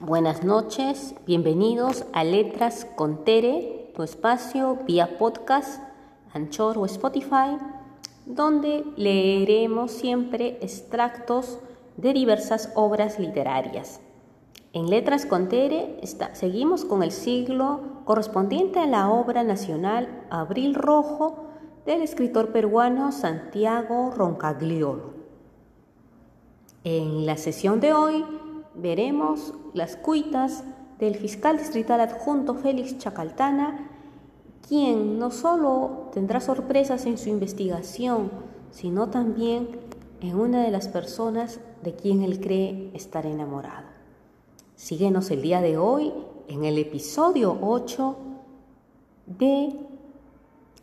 Buenas noches, bienvenidos a Letras con Tere, tu espacio vía podcast, Anchor o Spotify, donde leeremos siempre extractos de diversas obras literarias. En Letras con Tere seguimos con el siglo correspondiente a la obra nacional Abril Rojo del escritor peruano Santiago Roncagliolo. En la sesión de hoy veremos las cuitas del fiscal distrital adjunto Félix Chacaltana, quien no solo tendrá sorpresas en su investigación, sino también en una de las personas de quien él cree estar enamorado. Síguenos el día de hoy en el episodio 8 de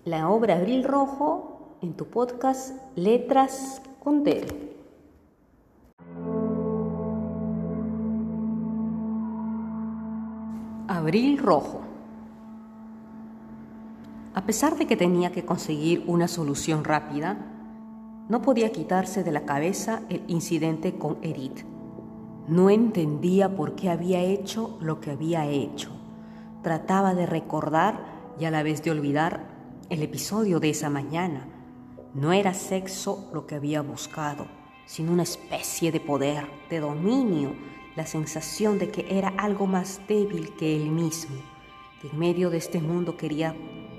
la obra Abril Rojo en tu podcast Letras con Tere. Abril Rojo. A pesar de que tenía que conseguir una solución rápida, no podía quitarse de la cabeza el incidente con Edith. No entendía por qué había hecho lo que había hecho. Trataba de recordar y a la vez de olvidar el episodio de esa mañana. No era sexo lo que había buscado, sino una especie de poder, de dominio, la sensación de que era algo más débil que él mismo, que en medio de este mundo quería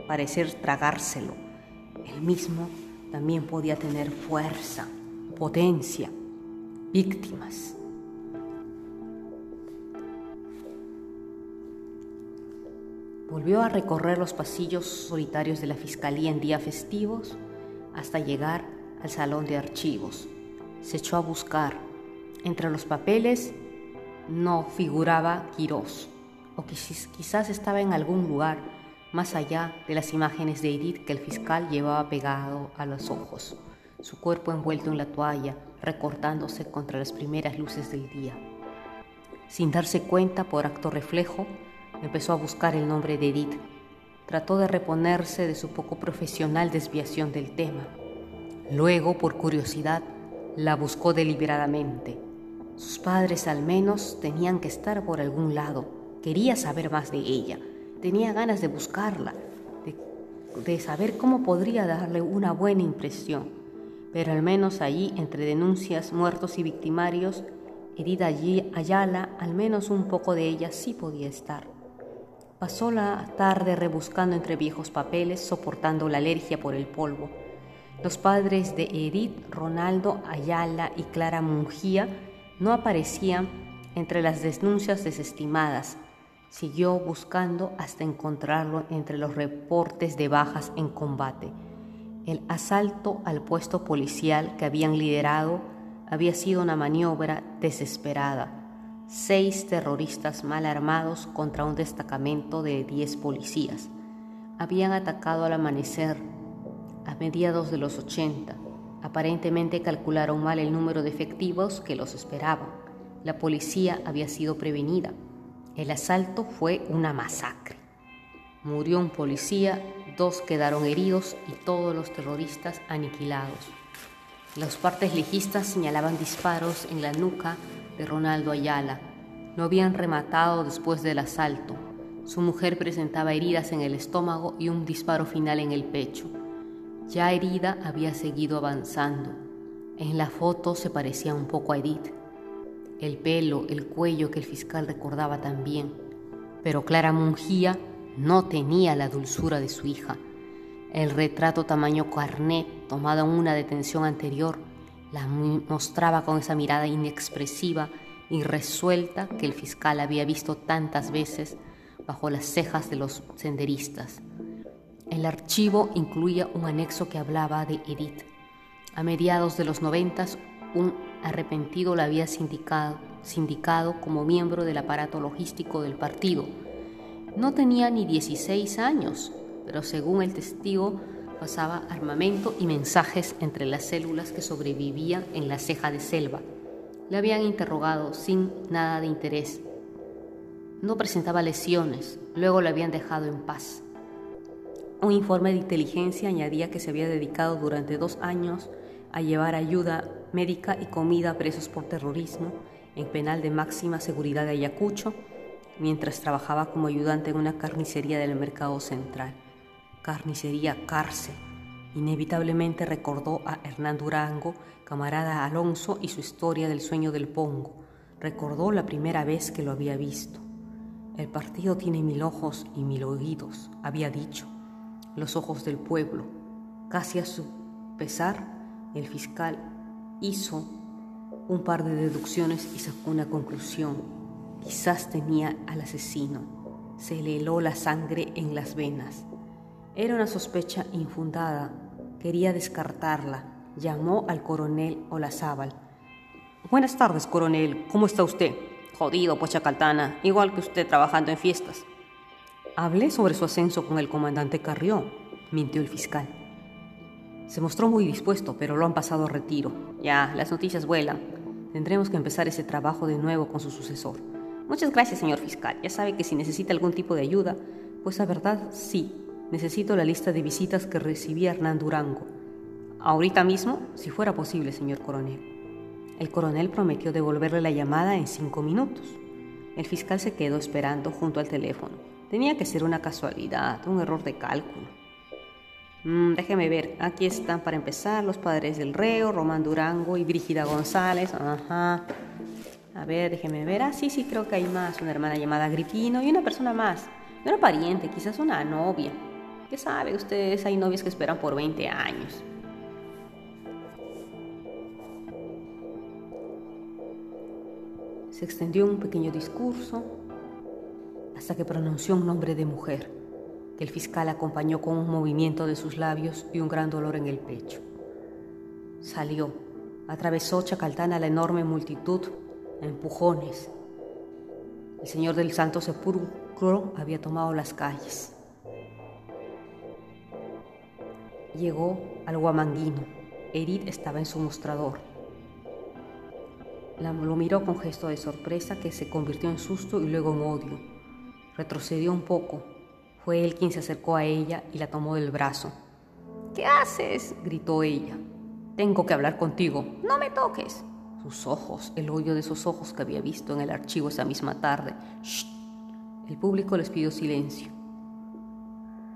parecer tragárselo. Él mismo también podía tener fuerza, potencia, víctimas. Volvió a recorrer los pasillos solitarios de la Fiscalía en días festivos hasta llegar al salón de archivos. Se echó a buscar entre los papeles no figuraba Quirós, o quizás estaba en algún lugar más allá de las imágenes de Edith que el fiscal llevaba pegado a los ojos, su cuerpo envuelto en la toalla, recortándose contra las primeras luces del día. Sin darse cuenta, por acto reflejo, empezó a buscar el nombre de Edith. Trató de reponerse de su poco profesional desviación del tema. Luego, por curiosidad, la buscó deliberadamente sus padres al menos tenían que estar por algún lado. Quería saber más de ella. Tenía ganas de buscarla, de, saber cómo podría darle una buena impresión. Pero al menos allí, entre denuncias, muertos y victimarios, herida allí Ayala, al menos un poco de ella sí podía estar. Pasó la tarde rebuscando entre viejos papeles, soportando la alergia por el polvo. Los padres de Edith, Ronaldo, Ayala y Clara Mungía no aparecía entre las denuncias desestimadas. Siguió buscando hasta encontrarlo entre los reportes de bajas en combate. El asalto al puesto policial que habían liderado había sido una maniobra desesperada. Seis terroristas mal armados contra un destacamento de diez policías. Habían atacado al amanecer a mediados de los 80 Aparentemente calcularon mal el número de efectivos que los esperaban. La policía había sido prevenida. El asalto fue una masacre. Murió un policía, dos quedaron heridos y todos los terroristas aniquilados. Las partes legistas señalaban disparos en la nuca de Ronaldo Ayala. No habían rematado después del asalto. Su mujer presentaba heridas en el estómago y un disparo final en el pecho. Ya herida había seguido avanzando. En la foto se parecía un poco a Edith. El pelo, el cuello que el fiscal recordaba también. Pero Clara Mungía no tenía la dulzura de su hija. El retrato tamaño carnet, tomado en una detención anterior, la mostraba con esa mirada inexpresiva y resuelta que el fiscal había visto tantas veces bajo las cejas de los senderistas. El archivo incluía un anexo que hablaba de Edith. A mediados de los noventas, un arrepentido la había sindicado, sindicado como miembro del aparato logístico del partido. No tenía ni 16 años, pero según el testigo pasaba armamento y mensajes entre las células que sobrevivían en la ceja de selva. Le habían interrogado sin nada de interés. No presentaba lesiones, luego la habían dejado en paz. Un informe de inteligencia añadía que se había dedicado durante dos años a llevar ayuda médica y comida a presos por terrorismo en penal de máxima seguridad de Ayacucho, mientras trabajaba como ayudante en una carnicería del mercado central. Carnicería cárcel. Inevitablemente recordó a Hernán Durango, camarada Alonso y su historia del sueño del Pongo. Recordó la primera vez que lo había visto. El partido tiene mil ojos y mil oídos, había dicho. Los ojos del pueblo. Casi a su pesar, el fiscal hizo un par de deducciones y sacó una conclusión. Quizás tenía al asesino. Se le heló la sangre en las venas. Era una sospecha infundada. Quería descartarla. Llamó al coronel Olazábal. Buenas tardes, coronel. ¿Cómo está usted? Jodido, pues Chacaltana. Igual que usted trabajando en fiestas. Hablé sobre su ascenso con el comandante Carrión, mintió el fiscal. Se mostró muy dispuesto, pero lo han pasado a retiro. Ya, las noticias vuelan. Tendremos que empezar ese trabajo de nuevo con su sucesor. Muchas gracias, señor fiscal. Ya sabe que si necesita algún tipo de ayuda, pues la verdad sí, Necesito la lista de visitas que recibía Hernán Durango. Ahorita mismo, si fuera posible, señor coronel. El coronel prometió devolverle la llamada en cinco minutos. El fiscal se quedó esperando junto al teléfono. Tenía que ser una casualidad, un error de cálculo. Mm, déjeme ver, aquí están para empezar los padres del reo, Román Durango y Brígida González. Ajá. A ver, déjeme ver. Ah, sí, sí, creo que hay más. Una hermana llamada Gripino y una persona más. No era pariente, quizás una novia. ¿Qué sabe ustedes? Hay novias que esperan por 20 años. Se extendió un pequeño discurso hasta que pronunció un nombre de mujer, que el fiscal acompañó con un movimiento de sus labios y un gran dolor en el pecho. Salió, atravesó Chacaltana la enorme multitud a empujones. El señor del Santo Sepulcro había tomado las calles. Llegó al Guamanguino. Edith estaba en su mostrador. La, lo miró con gesto de sorpresa que se convirtió en susto y luego en odio. Retrocedió un poco. Fue él quien se acercó a ella y la tomó del brazo. ¿Qué haces? gritó ella. Tengo que hablar contigo. No me toques. Sus ojos, el hoyo de esos ojos que había visto en el archivo esa misma tarde. ¡Shh! El público les pidió silencio.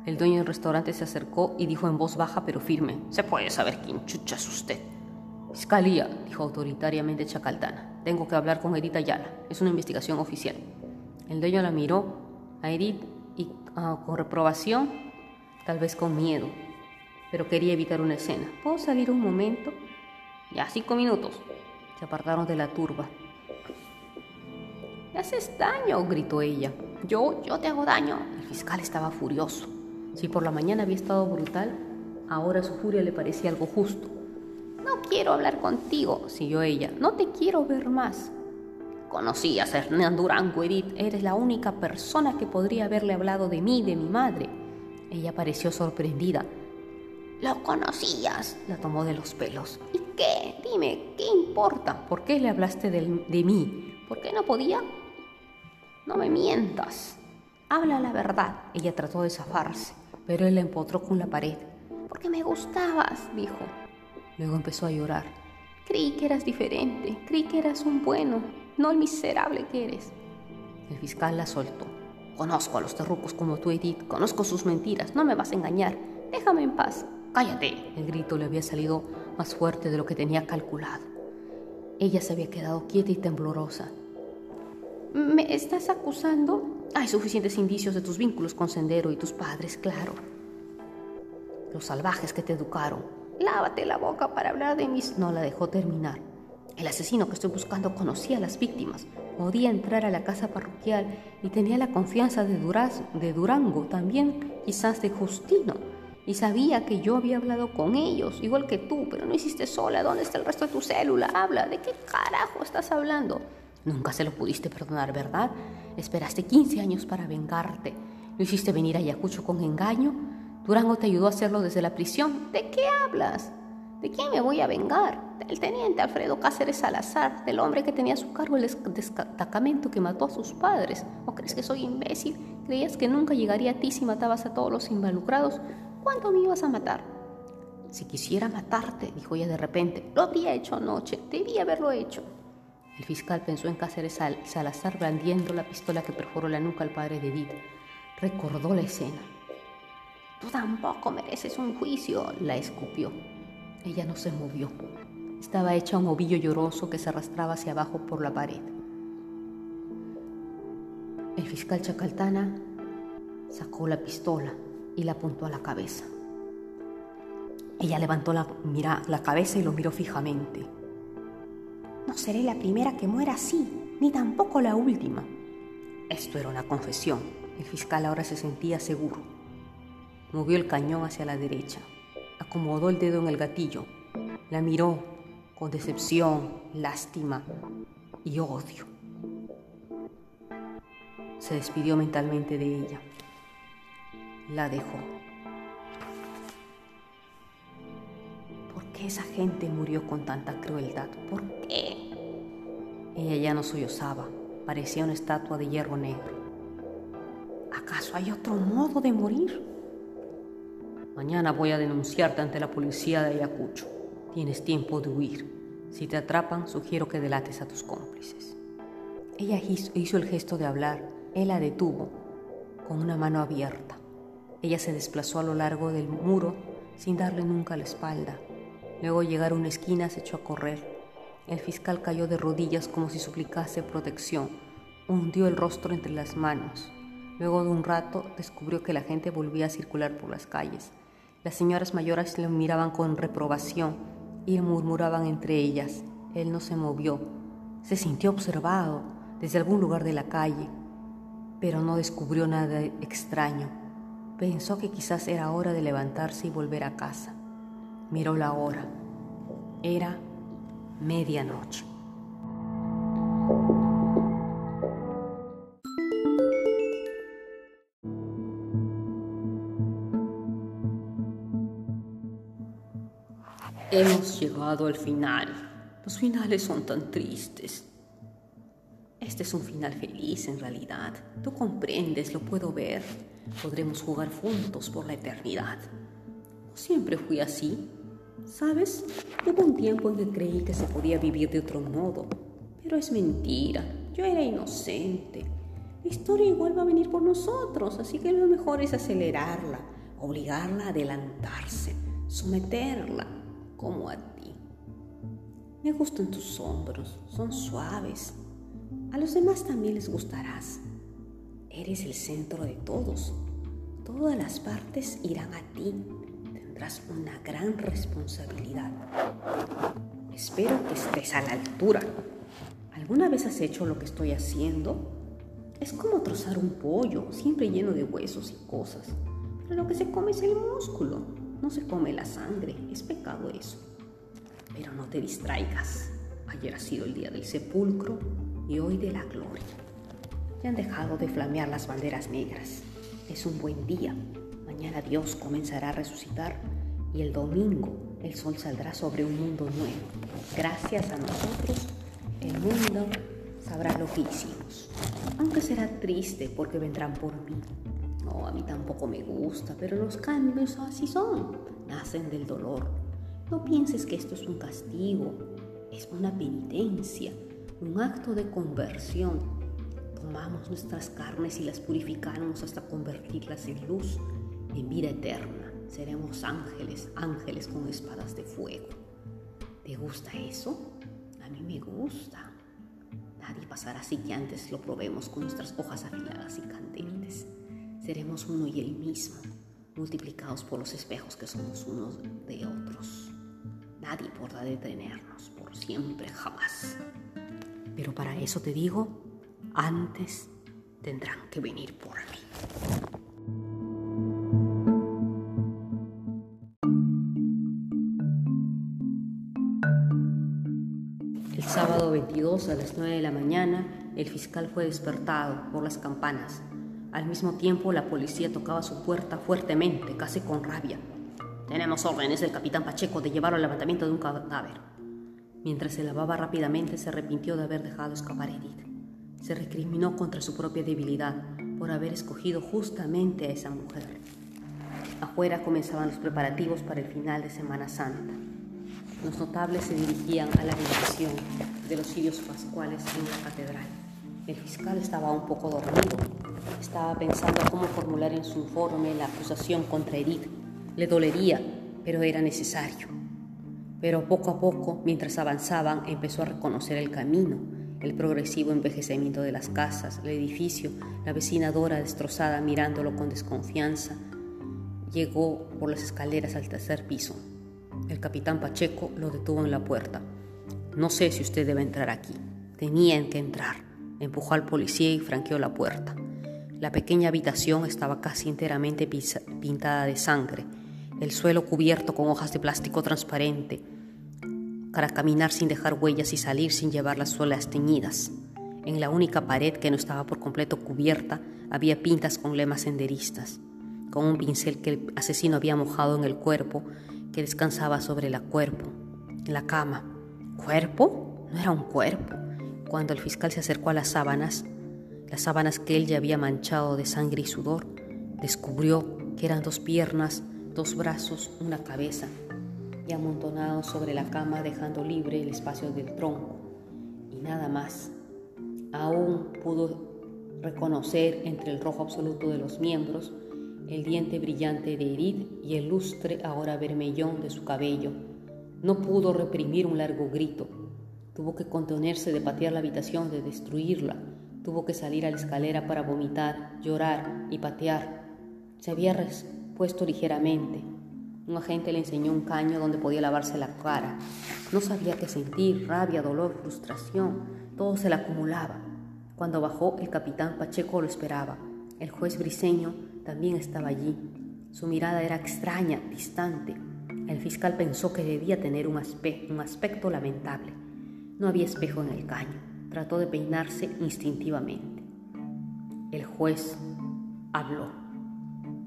El dueño del restaurante se acercó y dijo en voz baja pero firme: ¿Se puede saber quién chucha es usted? Fiscalía, dijo autoritariamente Chacaltana. Tengo que hablar con Edith Ayala. Es una investigación oficial. El dueño la miró a Edith y ah, con reprobación, tal vez con miedo, pero quería evitar una escena. ¿Puedo salir un momento? Ya cinco minutos. Se apartaron de la turba. ¿Me haces daño? gritó ella. Yo, yo te hago daño. El fiscal estaba furioso. Si por la mañana había estado brutal, ahora su furia le parecía algo justo. No quiero hablar contigo, siguió ella. No te quiero ver más. Conocías a Hernán Durango, Edith. Eres la única persona que podría haberle hablado de mí, de mi madre. Ella pareció sorprendida. ¿Lo conocías? La tomó de los pelos. ¿Y qué? Dime, ¿qué importa? ¿Por qué le hablaste de, de mí? ¿Por qué no podía? No me mientas. Habla la verdad. Ella trató de zafarse pero él la empotró con la pared. Porque me gustabas, dijo. Luego empezó a llorar. Creí que eras diferente, creí que eras un bueno, no el miserable que eres. El fiscal la soltó. Conozco a los terrucos como tú, Edith, conozco sus mentiras, no me vas a engañar. Déjame en paz. Cállate. El grito le había salido más fuerte de lo que tenía calculado. Ella se había quedado quieta y temblorosa. ¿Me estás acusando? Hay suficientes indicios de tus vínculos con Sendero y tus padres, claro. Los salvajes que te educaron. Lávate la boca para hablar de mis... No la dejó terminar. El asesino que estoy buscando conocía a las víctimas, podía entrar a la casa parroquial y tenía la confianza de, Duraz, de Durango, también quizás de Justino, y sabía que yo había hablado con ellos, igual que tú, pero no hiciste sola. ¿Dónde está el resto de tu célula? Habla, ¿de qué carajo estás hablando? Nunca se lo pudiste perdonar, ¿verdad? Esperaste 15 años para vengarte. Lo hiciste venir a Ayacucho con engaño. Durango te ayudó a hacerlo desde la prisión. ¿De qué hablas? ¿De quién me voy a vengar? Del teniente Alfredo Cáceres Salazar, del hombre que tenía a su cargo el destacamento que mató a sus padres. ¿O crees que soy imbécil? ¿Creías que nunca llegaría a ti si matabas a todos los involucrados? ¿Cuándo me ibas a matar? Si quisiera matarte, dijo ella de repente, lo había hecho anoche, debía haberlo hecho. El fiscal pensó en Cáceres Salazar blandiendo la pistola que perforó la nuca al padre de Edith. Recordó la escena. Tú tampoco mereces un juicio, la escupió. Ella no se movió. Estaba hecha un ovillo lloroso que se arrastraba hacia abajo por la pared. El fiscal Chacaltana sacó la pistola y la apuntó a la cabeza. Ella levantó la, mira, la cabeza y lo miró fijamente. No seré la primera que muera así, ni tampoco la última. Esto era una confesión. El fiscal ahora se sentía seguro. Movió el cañón hacia la derecha, acomodó el dedo en el gatillo, la miró con decepción, lástima y odio. Se despidió mentalmente de ella. La dejó. ¿Por qué esa gente murió con tanta crueldad? ¿Por qué? Ella ya no sollozaba, parecía una estatua de hierro negro. ¿Acaso hay otro modo de morir? Mañana voy a denunciarte ante la policía de Ayacucho. Tienes tiempo de huir. Si te atrapan, sugiero que delates a tus cómplices. Ella hizo el gesto de hablar. Él la detuvo con una mano abierta. Ella se desplazó a lo largo del muro sin darle nunca la espalda. Luego llegar a una esquina se echó a correr. El fiscal cayó de rodillas como si suplicase protección. Hundió el rostro entre las manos. Luego de un rato descubrió que la gente volvía a circular por las calles. Las señoras mayores le miraban con reprobación y murmuraban entre ellas. Él no se movió. Se sintió observado desde algún lugar de la calle, pero no descubrió nada extraño. Pensó que quizás era hora de levantarse y volver a casa. Miró la hora. Era medianoche. Llegado al final. Los finales son tan tristes. Este es un final feliz en realidad. Tú comprendes, lo puedo ver. Podremos jugar juntos por la eternidad. siempre fui así. ¿Sabes? Hubo un tiempo en que creí que se podía vivir de otro modo. Pero es mentira. Yo era inocente. La historia igual va a venir por nosotros, así que lo mejor es acelerarla, obligarla a adelantarse, someterla como a ti. Me gustan tus hombros, son suaves. A los demás también les gustarás. Eres el centro de todos. Todas las partes irán a ti. Tendrás una gran responsabilidad. Espero que estés a la altura. ¿Alguna vez has hecho lo que estoy haciendo? Es como trozar un pollo, siempre lleno de huesos y cosas. Pero lo que se come es el músculo. No se come la sangre, es pecado eso. Pero no te distraigas. Ayer ha sido el día del sepulcro y hoy de la gloria. Ya han dejado de flamear las banderas negras. Es un buen día. Mañana Dios comenzará a resucitar y el domingo el sol saldrá sobre un mundo nuevo. Gracias a nosotros, el mundo sabrá lo que hicimos. Aunque será triste porque vendrán por mí a mí tampoco me gusta, pero los cambios así son, nacen del dolor. No pienses que esto es un castigo, es una penitencia, un acto de conversión. Tomamos nuestras carnes y las purificamos hasta convertirlas en luz, en vida eterna. Seremos ángeles, ángeles con espadas de fuego. ¿Te gusta eso? A mí me gusta. Nadie pasará así que antes lo probemos con nuestras hojas afiladas y candentes seremos uno y el mismo, multiplicados por los espejos que somos unos de otros. Nadie podrá detenernos por siempre, jamás. Pero para eso te digo, antes tendrán que venir por mí. El sábado 22 a las 9 de la mañana, el fiscal fue despertado por las campanas al mismo tiempo, la policía tocaba su puerta fuertemente, casi con rabia. Tenemos órdenes del capitán Pacheco de llevarlo al levantamiento de un cadáver. Mientras se lavaba rápidamente, se arrepintió de haber dejado escapar a Edith. Se recriminó contra su propia debilidad por haber escogido justamente a esa mujer. Afuera comenzaban los preparativos para el final de Semana Santa. Los notables se dirigían a la habitación de los cirios pascuales en la catedral. El fiscal estaba un poco dormido. Estaba pensando cómo formular en su informe la acusación contra Edith. Le dolería, pero era necesario. Pero poco a poco, mientras avanzaban, empezó a reconocer el camino, el progresivo envejecimiento de las casas, el edificio, la vecina Dora destrozada mirándolo con desconfianza. Llegó por las escaleras al tercer piso. El capitán Pacheco lo detuvo en la puerta. No sé si usted debe entrar aquí. Tenían que entrar. Empujó al policía y franqueó la puerta. La pequeña habitación estaba casi enteramente pintada de sangre, el suelo cubierto con hojas de plástico transparente, para caminar sin dejar huellas y salir sin llevar las suelas teñidas. En la única pared que no estaba por completo cubierta había pintas con lemas senderistas, con un pincel que el asesino había mojado en el cuerpo que descansaba sobre la cuerpo, la cama. ¿Cuerpo? No era un cuerpo. Cuando el fiscal se acercó a las sábanas, las sábanas que él ya había manchado de sangre y sudor, descubrió que eran dos piernas, dos brazos, una cabeza, y amontonado sobre la cama dejando libre el espacio del tronco, y nada más. Aún pudo reconocer entre el rojo absoluto de los miembros el diente brillante de Edith y el lustre ahora vermellón de su cabello. No pudo reprimir un largo grito. Tuvo que contenerse de patear la habitación, de destruirla. Tuvo que salir a la escalera para vomitar, llorar y patear. Se había respuesto ligeramente. Un agente le enseñó un caño donde podía lavarse la cara. No sabía qué sentir, rabia, dolor, frustración. Todo se le acumulaba. Cuando bajó, el capitán Pacheco lo esperaba. El juez briseño también estaba allí. Su mirada era extraña, distante. El fiscal pensó que debía tener un, un aspecto lamentable. No había espejo en el caño. Trató de peinarse instintivamente. El juez habló.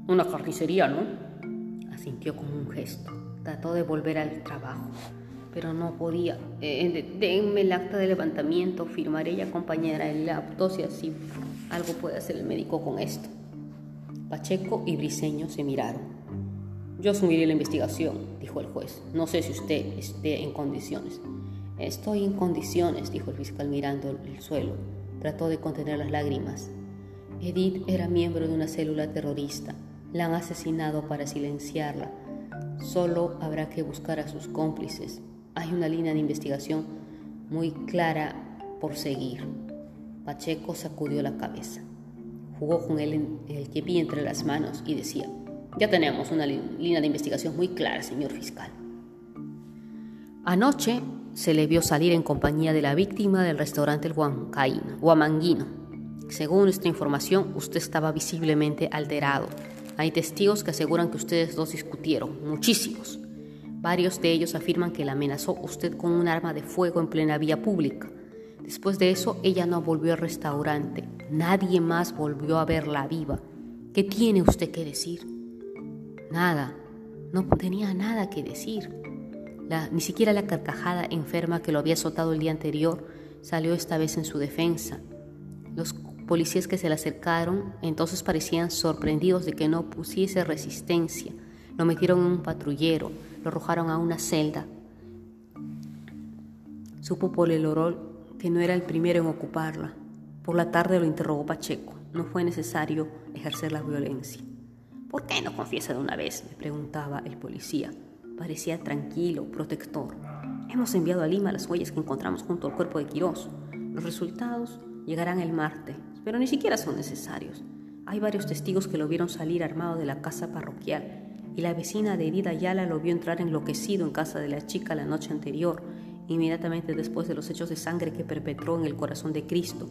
Una carnicería, ¿no? Asintió con un gesto. Trató de volver al trabajo, pero no podía. Eh, denme el acta de levantamiento, firmaré y acompañaré la autopsia si algo puede hacer el médico con esto. Pacheco y Briseño se miraron. Yo asumiré la investigación, dijo el juez. No sé si usted esté en condiciones. Estoy en condiciones, dijo el fiscal mirando el suelo. Trató de contener las lágrimas. Edith era miembro de una célula terrorista. La han asesinado para silenciarla. Solo habrá que buscar a sus cómplices. Hay una línea de investigación muy clara por seguir. Pacheco sacudió la cabeza jugó con él en el vi entre las manos y decía, ya tenemos una línea de investigación muy clara, señor fiscal. Anoche se le vio salir en compañía de la víctima del restaurante El Huamanguino. Según nuestra información, usted estaba visiblemente alterado. Hay testigos que aseguran que ustedes dos discutieron, muchísimos. Varios de ellos afirman que la amenazó usted con un arma de fuego en plena vía pública. Después de eso, ella no volvió al restaurante. Nadie más volvió a verla viva. ¿Qué tiene usted que decir? Nada. No tenía nada que decir. Ni siquiera la carcajada enferma que lo había azotado el día anterior salió esta vez en su defensa. Los policías que se le acercaron entonces parecían sorprendidos de que no pusiese resistencia. Lo metieron en un patrullero, lo arrojaron a una celda. Supo por el olor que no era el primero en ocuparla. Por la tarde lo interrogó Pacheco. No fue necesario ejercer la violencia. ¿Por qué no confiesa de una vez? le preguntaba el policía. Parecía tranquilo, protector. Hemos enviado a Lima las huellas que encontramos junto al cuerpo de Quirós. Los resultados llegarán el martes, pero ni siquiera son necesarios. Hay varios testigos que lo vieron salir armado de la casa parroquial y la vecina de Herida Ayala lo vio entrar enloquecido en casa de la chica la noche anterior inmediatamente después de los hechos de sangre que perpetró en el corazón de Cristo.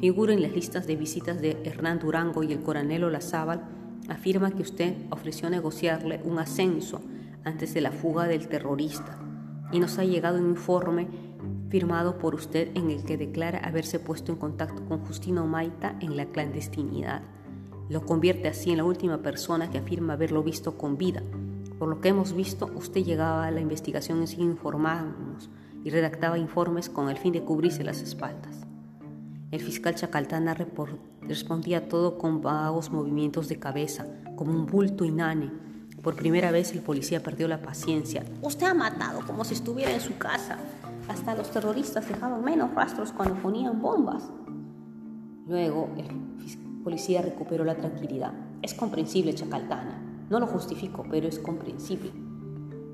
Figura en las listas de visitas de Hernán Durango y el coronel Olazábal afirma que usted ofreció negociarle un ascenso antes de la fuga del terrorista y nos ha llegado un informe firmado por usted en el que declara haberse puesto en contacto con Justino Maita en la clandestinidad. Lo convierte así en la última persona que afirma haberlo visto con vida. Por lo que hemos visto, usted llegaba a la investigación sin informarnos y redactaba informes con el fin de cubrirse las espaldas. El fiscal Chacaltana respondía todo con vagos movimientos de cabeza, como un bulto inane. Por primera vez el policía perdió la paciencia. Usted ha matado como si estuviera en su casa. Hasta los terroristas dejaban menos rastros cuando ponían bombas. Luego el policía recuperó la tranquilidad. Es comprensible, Chacaltana. No lo justifico, pero es comprensible.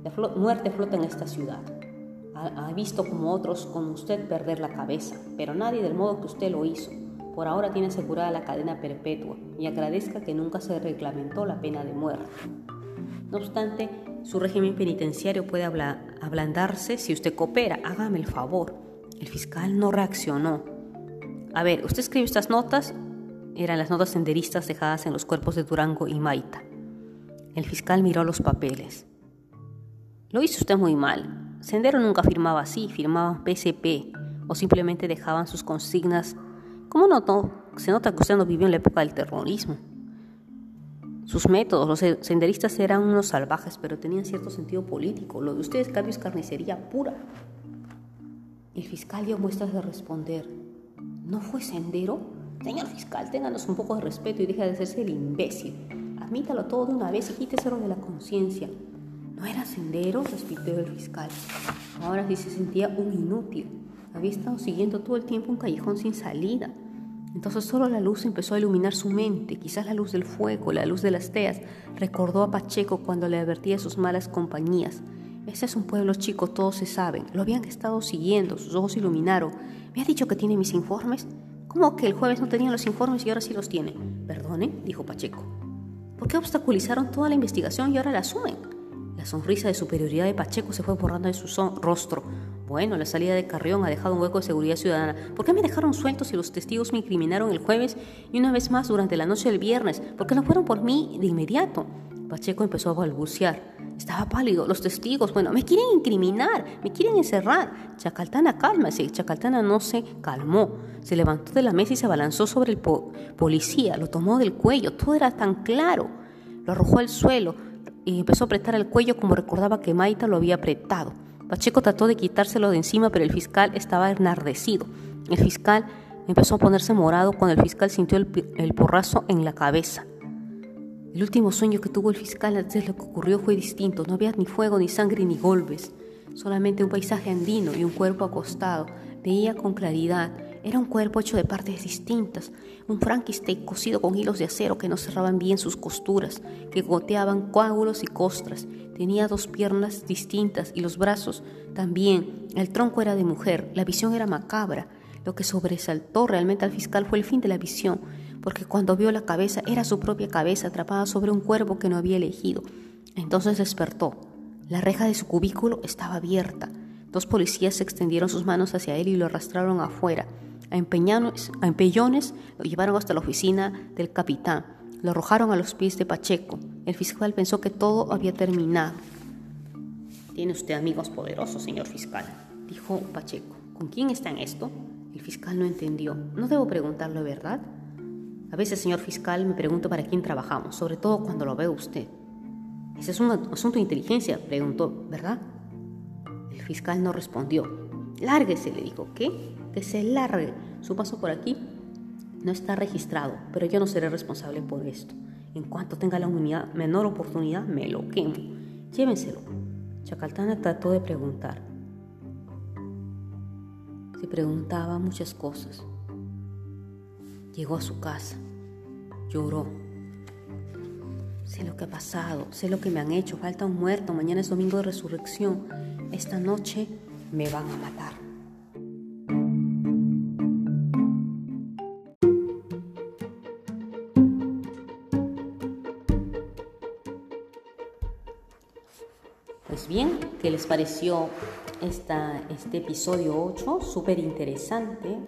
La muerte flota en esta ciudad. Ha, visto como otros como usted perder la cabeza, pero nadie del modo que usted lo hizo. Por ahora tiene asegurada la cadena perpetua y agradezca que nunca se reglamentó la pena de muerte. No obstante, su régimen penitenciario puede ablandarse si usted coopera. Hágame el favor. El fiscal no reaccionó. A ver, usted escribió estas notas. Eran las notas senderistas dejadas en los cuerpos de Durango y Maita. El fiscal miró los papeles. Lo hizo usted muy mal. Sendero nunca firmaba así, firmaban PCP o simplemente dejaban sus consignas. ¿Cómo notó? Se nota que usted no vivió en la época del terrorismo. Sus métodos, los senderistas eran unos salvajes, pero tenían cierto sentido político. Lo de ustedes, cambio, es carnicería pura. El fiscal dio muestras de responder. ¿No fue sendero? Señor fiscal, ténganos un poco de respeto y deja de hacerse el imbécil. Admítalo todo de una vez y quíteselo de la conciencia. ¿No era sendero? respitió el fiscal. Ahora sí se sentía un inútil. Había estado siguiendo todo el tiempo un callejón sin salida. Entonces solo la luz empezó a iluminar su mente, quizás la luz del fuego, la luz de las teas. Recordó a Pacheco cuando le advertía sus malas compañías. Ese es un pueblo chico, todos se saben. Lo habían estado siguiendo, sus ojos iluminaron. ¿Me ha dicho que tiene mis informes? ¿Cómo que el jueves no tenía los informes y ahora sí los tiene? Perdone, dijo Pacheco. ¿Por qué obstaculizaron toda la investigación y ahora la asumen? La sonrisa de superioridad de Pacheco se fue borrando de su rostro. Bueno, la salida de Carrión ha dejado un hueco de seguridad ciudadana. ¿Por qué me dejaron sueltos si los testigos me incriminaron el jueves y una vez más durante la noche del viernes? ¿Por qué no fueron por mí de inmediato? Pacheco empezó a balbucear. Estaba pálido. Los testigos, bueno, me quieren incriminar, me quieren encerrar. Chacaltana, cálmese. Chacaltana no se calmó. Se levantó de la mesa y se abalanzó sobre el policía. Lo tomó del cuello. Todo era tan claro. Lo arrojó al suelo y empezó a apretar el cuello como recordaba que Maita lo había apretado. Pacheco trató de quitárselo de encima, pero el fiscal estaba enardecido. El fiscal empezó a ponerse morado cuando el fiscal sintió el, porrazo en la cabeza. El último sueño que tuvo el fiscal antes de lo que ocurrió fue distinto. No había ni fuego, ni sangre, ni golpes. Solamente un paisaje andino y un cuerpo acostado. Veía con claridad. Era un cuerpo hecho de partes distintas, un Frankenstein cosido con hilos de acero que no cerraban bien sus costuras, que goteaban coágulos y costras, Tenía dos piernas distintas y los brazos también. El tronco era de mujer, la visión era macabra. Lo que sobresaltó realmente al fiscal fue el fin de la visión, porque cuando vio la cabeza era su propia cabeza atrapada sobre un cuervo que no había elegido. Entonces despertó. La reja de su cubículo estaba abierta. Dos policías extendieron sus manos hacia él y lo arrastraron afuera. A, empellones lo llevaron hasta la oficina del capitán. Lo arrojaron a los pies de Pacheco. El fiscal pensó que todo había terminado. Tiene usted amigos poderosos, señor fiscal, dijo Pacheco. ¿Con quién está en esto? El fiscal no entendió. No debo preguntarle, ¿verdad? A veces, señor fiscal, me pregunto para quién trabajamos, sobre todo cuando lo veo usted. Ese es un asunto de inteligencia, preguntó, ¿verdad? El fiscal no respondió. Lárguese, le dijo. ¿Qué? Que se largue. Su paso por aquí no está registrado, pero yo no seré responsable por esto. En cuanto tenga la menor oportunidad, me lo quemo. Llévenselo. Chacaltana trató de preguntar. Se preguntaba muchas cosas. Llegó a su casa. Lloró. Sé lo que ha pasado, sé lo que me han hecho. Falta un muerto. Mañana es domingo de resurrección. Esta noche me van a matar. ¿Qué les pareció esta, este episodio 8? Súper interesante.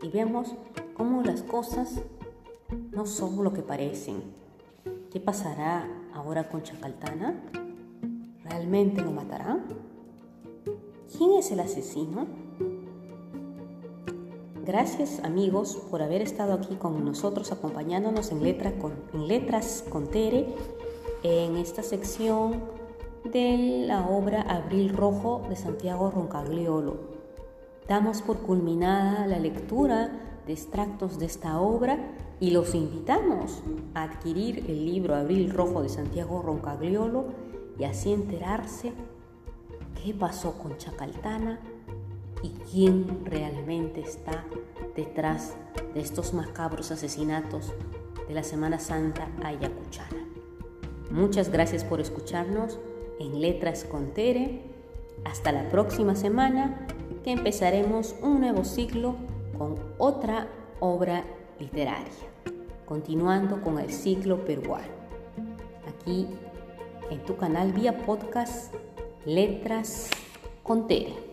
Y vemos cómo las cosas no son lo que parecen. ¿Qué pasará ahora con Chacaltana? ¿Realmente lo matará? ¿Quién es el asesino? Gracias amigos por haber estado aquí con nosotros acompañándonos en, letra con, en Letras con Tere en esta sección de la obra Abril Rojo de Santiago Roncagliolo. Damos por culminada la lectura de extractos de esta obra y los invitamos a adquirir el libro Abril Rojo de Santiago Roncagliolo y así enterarse qué pasó con Chacaltana y quién realmente está detrás de estos macabros asesinatos de la Semana Santa ayacuchana. Muchas gracias por escucharnos en Letras con Tere. Hasta la próxima semana que empezaremos un nuevo ciclo con otra obra literaria, continuando con el ciclo peruano. Aquí en tu canal vía podcast Letras con Tere.